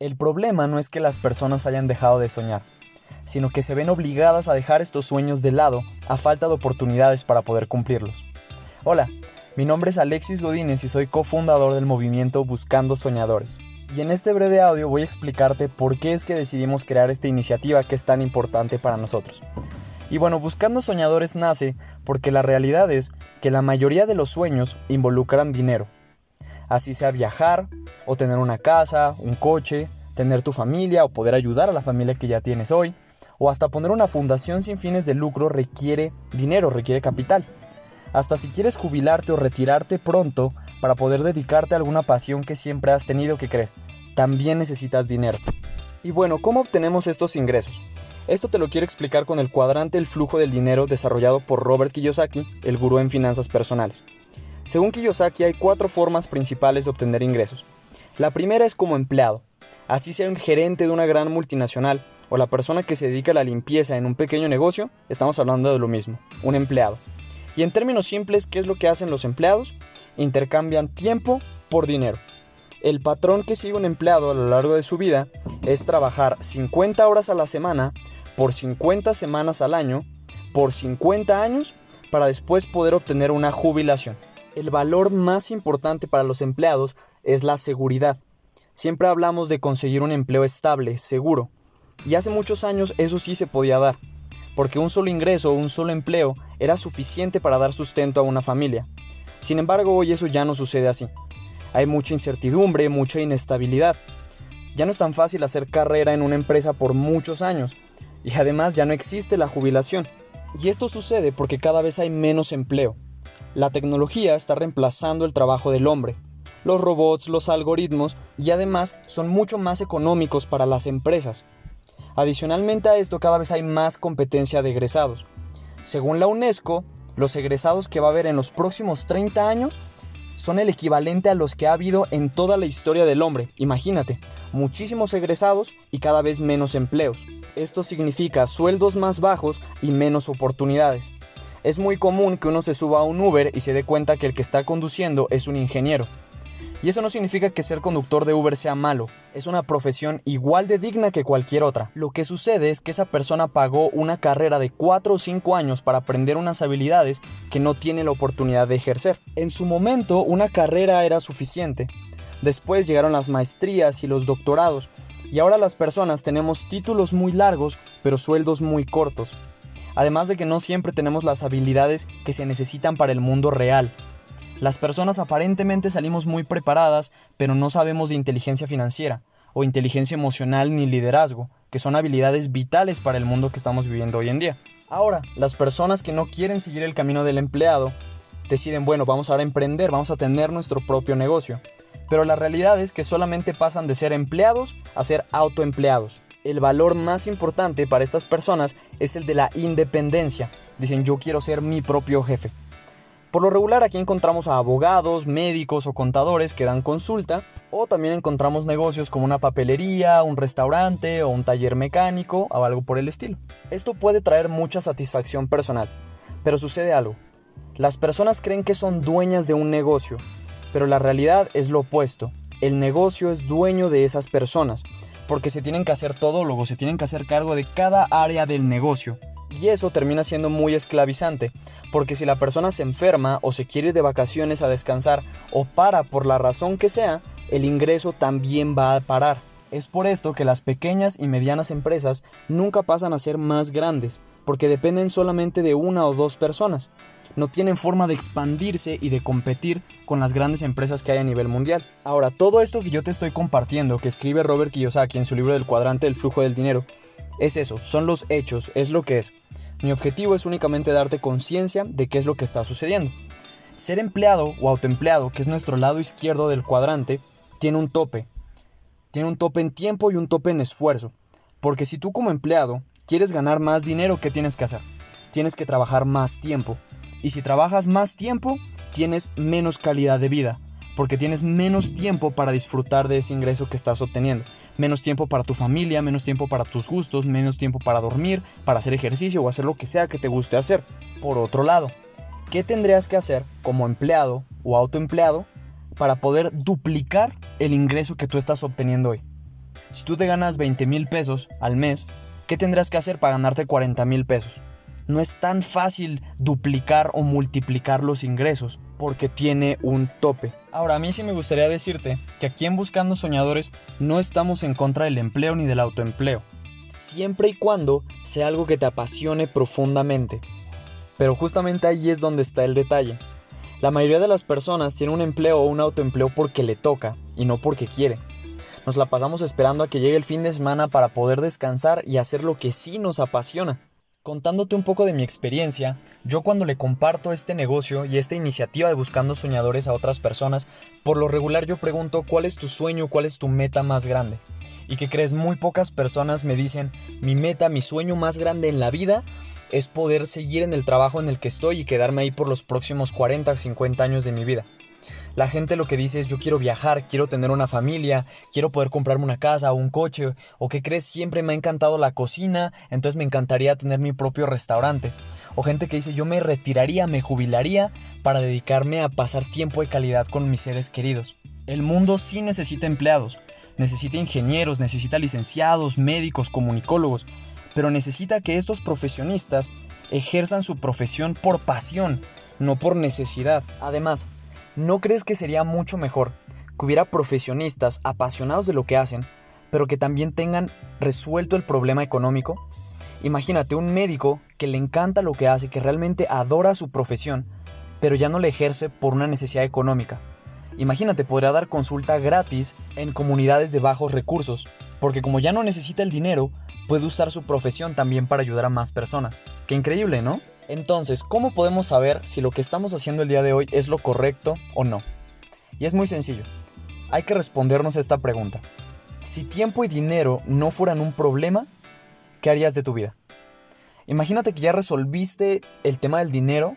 El problema no es que las personas hayan dejado de soñar, sino que se ven obligadas a dejar estos sueños de lado a falta de oportunidades para poder cumplirlos. Hola, mi nombre es Alexis Godínez y soy cofundador del movimiento Buscando Soñadores. Y en este breve audio voy a explicarte por qué es que decidimos crear esta iniciativa que es tan importante para nosotros. Y bueno, Buscando Soñadores nace porque la realidad es que la mayoría de los sueños involucran dinero. Así sea viajar, o tener una casa, un coche, tener tu familia o poder ayudar a la familia que ya tienes hoy, o hasta poner una fundación sin fines de lucro requiere dinero, requiere capital. Hasta si quieres jubilarte o retirarte pronto para poder dedicarte a alguna pasión que siempre has tenido que crees, también necesitas dinero. Y bueno, ¿cómo obtenemos estos ingresos? Esto te lo quiero explicar con el cuadrante El flujo del dinero desarrollado por Robert Kiyosaki, el gurú en finanzas personales. Según Kiyosaki hay cuatro formas principales de obtener ingresos. La primera es como empleado, así sea un gerente de una gran multinacional o la persona que se dedica a la limpieza en un pequeño negocio, estamos hablando de lo mismo, un empleado. Y en términos simples, ¿qué es lo que hacen los empleados? Intercambian tiempo por dinero. El patrón que sigue un empleado a lo largo de su vida es trabajar 50 horas a la semana por 50 semanas al año por 50 años para después poder obtener una jubilación. El valor más importante para los empleados es la seguridad. Siempre hablamos de conseguir un empleo estable, seguro. Y hace muchos años eso sí se podía dar porque un solo ingreso o un solo empleo era suficiente para dar sustento a una familia. Sin embargo, hoy eso ya no sucede así. Hay mucha incertidumbre, mucha inestabilidad. Ya no es tan fácil hacer carrera en una empresa por muchos años, y además ya no existe la jubilación. Y esto sucede porque cada vez hay menos empleo. La tecnología está reemplazando el trabajo del hombre. Los robots, los algoritmos y además son mucho más económicos para las empresas. Adicionalmente a esto, cada vez hay más competencia de egresados. Según la UNESCO, los egresados que va a haber en los próximos 30 años son el equivalente a los que ha habido en toda la historia del hombre. Imagínate, muchísimos egresados y cada vez menos empleos. Esto significa sueldos más bajos y menos oportunidades. Es muy común que uno se suba a un Uber y se dé cuenta que el que está conduciendo es un ingeniero. Y eso no significa que ser conductor de Uber sea malo, es una profesión igual de digna que cualquier otra. Lo que sucede es que esa persona pagó una carrera de 4 o 5 años para aprender unas habilidades que no tiene la oportunidad de ejercer. En su momento una carrera era suficiente. Después llegaron las maestrías y los doctorados, y ahora las personas tenemos títulos muy largos, pero sueldos muy cortos. Además de que no siempre tenemos las habilidades que se necesitan para el mundo real. Las personas aparentemente salimos muy preparadas, pero no sabemos de inteligencia financiera, o inteligencia emocional ni liderazgo, que son habilidades vitales para el mundo que estamos viviendo hoy en día. Ahora, las personas que no quieren seguir el camino del empleado, deciden, bueno, vamos a emprender, vamos a tener nuestro propio negocio. Pero la realidad es que solamente pasan de ser empleados a ser autoempleados. El valor más importante para estas personas es el de la independencia. Dicen, yo quiero ser mi propio jefe. Por lo regular aquí encontramos a abogados, médicos o contadores que dan consulta, o también encontramos negocios como una papelería, un restaurante o un taller mecánico o algo por el estilo. Esto puede traer mucha satisfacción personal, pero sucede algo. Las personas creen que son dueñas de un negocio, pero la realidad es lo opuesto. El negocio es dueño de esas personas, porque se tienen que hacer todo, luego se tienen que hacer cargo de cada área del negocio. Y eso termina siendo muy esclavizante, porque si la persona se enferma o se quiere ir de vacaciones a descansar o para por la razón que sea, el ingreso también va a parar. Es por esto que las pequeñas y medianas empresas nunca pasan a ser más grandes, porque dependen solamente de una o dos personas. No tienen forma de expandirse y de competir con las grandes empresas que hay a nivel mundial. Ahora, todo esto que yo te estoy compartiendo, que escribe Robert Kiyosaki en su libro del cuadrante del flujo del dinero, es eso, son los hechos, es lo que es. Mi objetivo es únicamente darte conciencia de qué es lo que está sucediendo. Ser empleado o autoempleado, que es nuestro lado izquierdo del cuadrante, tiene un tope. Tiene un tope en tiempo y un tope en esfuerzo. Porque si tú como empleado quieres ganar más dinero, ¿qué tienes que hacer? Tienes que trabajar más tiempo. Y si trabajas más tiempo, tienes menos calidad de vida porque tienes menos tiempo para disfrutar de ese ingreso que estás obteniendo. Menos tiempo para tu familia, menos tiempo para tus gustos, menos tiempo para dormir, para hacer ejercicio o hacer lo que sea que te guste hacer. Por otro lado, ¿qué tendrías que hacer como empleado o autoempleado para poder duplicar el ingreso que tú estás obteniendo hoy? Si tú te ganas 20 mil pesos al mes, ¿qué tendrás que hacer para ganarte 40 mil pesos? No es tan fácil duplicar o multiplicar los ingresos porque tiene un tope. Ahora, a mí sí me gustaría decirte que aquí en Buscando Soñadores no estamos en contra del empleo ni del autoempleo. Siempre y cuando sea algo que te apasione profundamente. Pero justamente ahí es donde está el detalle. La mayoría de las personas tiene un empleo o un autoempleo porque le toca y no porque quiere. Nos la pasamos esperando a que llegue el fin de semana para poder descansar y hacer lo que sí nos apasiona. Contándote un poco de mi experiencia, yo cuando le comparto este negocio y esta iniciativa de Buscando Soñadores a otras personas, por lo regular yo pregunto cuál es tu sueño, cuál es tu meta más grande. Y que crees, muy pocas personas me dicen, mi meta, mi sueño más grande en la vida es poder seguir en el trabajo en el que estoy y quedarme ahí por los próximos 40 o 50 años de mi vida. La gente lo que dice es yo quiero viajar, quiero tener una familia, quiero poder comprarme una casa o un coche, o que crees siempre me ha encantado la cocina, entonces me encantaría tener mi propio restaurante. O gente que dice yo me retiraría, me jubilaría para dedicarme a pasar tiempo de calidad con mis seres queridos. El mundo sí necesita empleados, necesita ingenieros, necesita licenciados, médicos, comunicólogos, pero necesita que estos profesionistas ejerzan su profesión por pasión, no por necesidad. Además, ¿no crees que sería mucho mejor que hubiera profesionistas apasionados de lo que hacen, pero que también tengan resuelto el problema económico? Imagínate un médico que le encanta lo que hace, que realmente adora su profesión, pero ya no le ejerce por una necesidad económica. Imagínate, podría dar consulta gratis en comunidades de bajos recursos, porque como ya no necesita el dinero, puede usar su profesión también para ayudar a más personas. Qué increíble, ¿no? Entonces, ¿cómo podemos saber si lo que estamos haciendo el día de hoy es lo correcto o no? Y es muy sencillo. Hay que respondernos esta pregunta. Si tiempo y dinero no fueran un problema, ¿qué harías de tu vida? Imagínate que ya resolviste el tema del dinero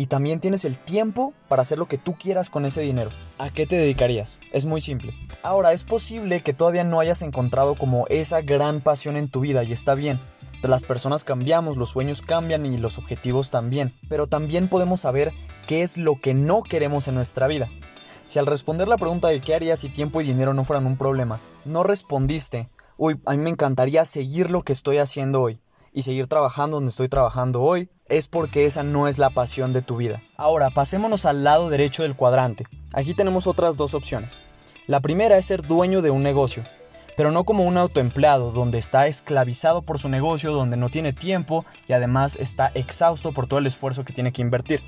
y también tienes el tiempo para hacer lo que tú quieras con ese dinero. ¿A qué te dedicarías? Es muy simple. Ahora, es posible que todavía no hayas encontrado como esa gran pasión en tu vida y está bien. Las personas cambiamos, los sueños cambian y los objetivos también, pero también podemos saber qué es lo que no queremos en nuestra vida. Si al responder la pregunta de qué harías si tiempo y dinero no fueran un problema, no respondiste, uy, a mí me encantaría seguir lo que estoy haciendo hoy y seguir trabajando donde estoy trabajando hoy, es porque esa no es la pasión de tu vida. Ahora, pasémonos al lado derecho del cuadrante. Aquí tenemos otras dos opciones. La primera es ser dueño de un negocio pero no como un autoempleado donde está esclavizado por su negocio, donde no tiene tiempo y además está exhausto por todo el esfuerzo que tiene que invertir.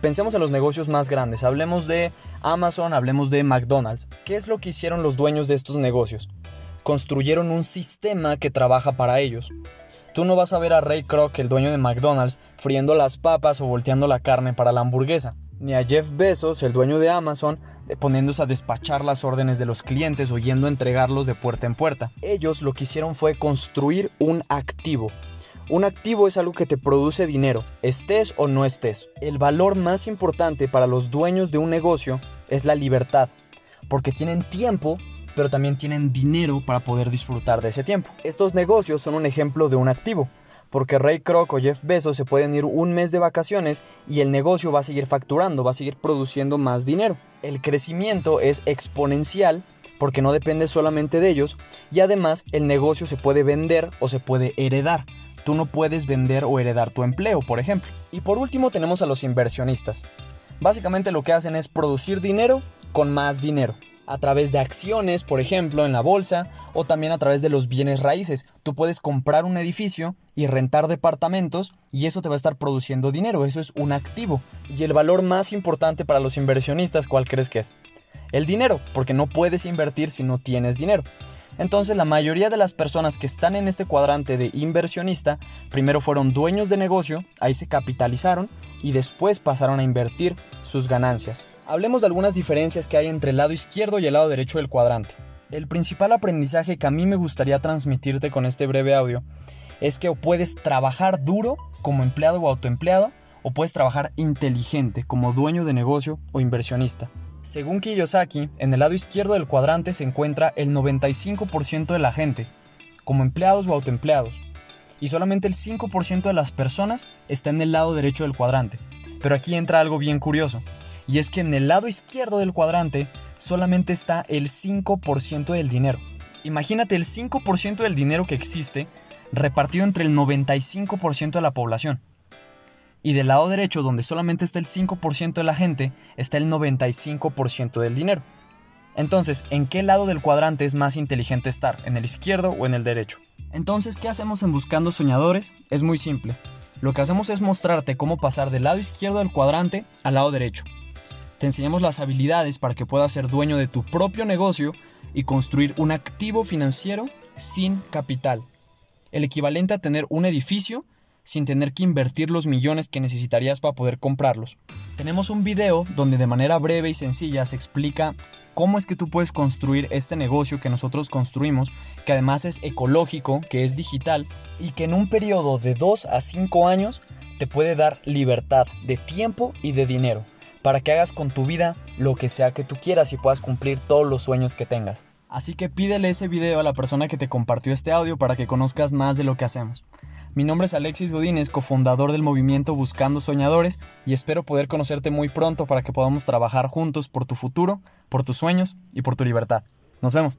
Pensemos en los negocios más grandes, hablemos de Amazon, hablemos de McDonald's. ¿Qué es lo que hicieron los dueños de estos negocios? Construyeron un sistema que trabaja para ellos. Tú no vas a ver a Ray Kroc, el dueño de McDonald's, friendo las papas o volteando la carne para la hamburguesa ni a Jeff Bezos, el dueño de Amazon, poniéndose a despachar las órdenes de los clientes o yendo a entregarlos de puerta en puerta. Ellos lo que hicieron fue construir un activo. Un activo es algo que te produce dinero, estés o no estés. El valor más importante para los dueños de un negocio es la libertad, porque tienen tiempo, pero también tienen dinero para poder disfrutar de ese tiempo. Estos negocios son un ejemplo de un activo porque Ray Kroc o Jeff Bezos se pueden ir un mes de vacaciones y el negocio va a seguir facturando, va a seguir produciendo más dinero. El crecimiento es exponencial porque no depende solamente de ellos y además el negocio se puede vender o se puede heredar. Tú no puedes vender o heredar tu empleo, por ejemplo. Y por último tenemos a los inversionistas. Básicamente lo que hacen es producir dinero con más dinero a través de acciones, por ejemplo, en la bolsa, o también a través de los bienes raíces. Tú puedes comprar un edificio y rentar departamentos y eso te va a estar produciendo dinero, eso es un activo. Y el valor más importante para los inversionistas, ¿cuál crees que es? El dinero, porque no puedes invertir si no tienes dinero. Entonces la mayoría de las personas que están en este cuadrante de inversionista, primero fueron dueños de negocio, ahí se capitalizaron y después pasaron a invertir sus ganancias. Hablemos de algunas diferencias que hay entre el lado izquierdo y el lado derecho del cuadrante. El principal aprendizaje que a mí me gustaría transmitirte con este breve audio es que o puedes trabajar duro como empleado o autoempleado o puedes trabajar inteligente como dueño de negocio o inversionista. Según Kiyosaki, en el lado izquierdo del cuadrante se encuentra el 95% de la gente, como empleados o autoempleados, y solamente el 5% de las personas está en el lado derecho del cuadrante. Pero aquí entra algo bien curioso y es que en el lado izquierdo del cuadrante solamente está el 5% del dinero. Imagínate el 5% del dinero que existe repartido entre el 95% de la población. Y del lado derecho, donde solamente está el 5% de la gente, está el 95% del dinero. Entonces, ¿en qué lado del cuadrante es más inteligente estar? ¿En el izquierdo o en el derecho? Entonces, ¿qué hacemos en Buscando Soñadores? Es muy simple. Lo que hacemos es mostrarte cómo pasar del lado izquierdo del cuadrante al lado derecho. Te enseñamos las habilidades para que puedas ser dueño de tu propio negocio y construir un activo financiero sin capital. El equivalente a tener un edificio sin tener que invertir los millones que necesitarías para poder comprarlos. Tenemos un video donde de manera breve y sencilla se explica cómo es que tú puedes construir este negocio que nosotros construimos, que además es ecológico, que es digital y que en un periodo de 2 a 5 años te puede dar libertad de tiempo y de dinero para que hagas con tu vida lo que sea que tú quieras y puedas cumplir todos los sueños que tengas. Así que pídele ese video a la persona que te compartió este audio para que conozcas más de lo que hacemos. Mi nombre es Alexis Godínez, cofundador del movimiento Buscando Soñadores, y espero poder conocerte muy pronto para que podamos trabajar juntos por tu futuro, por tus sueños y por tu libertad. Nos vemos.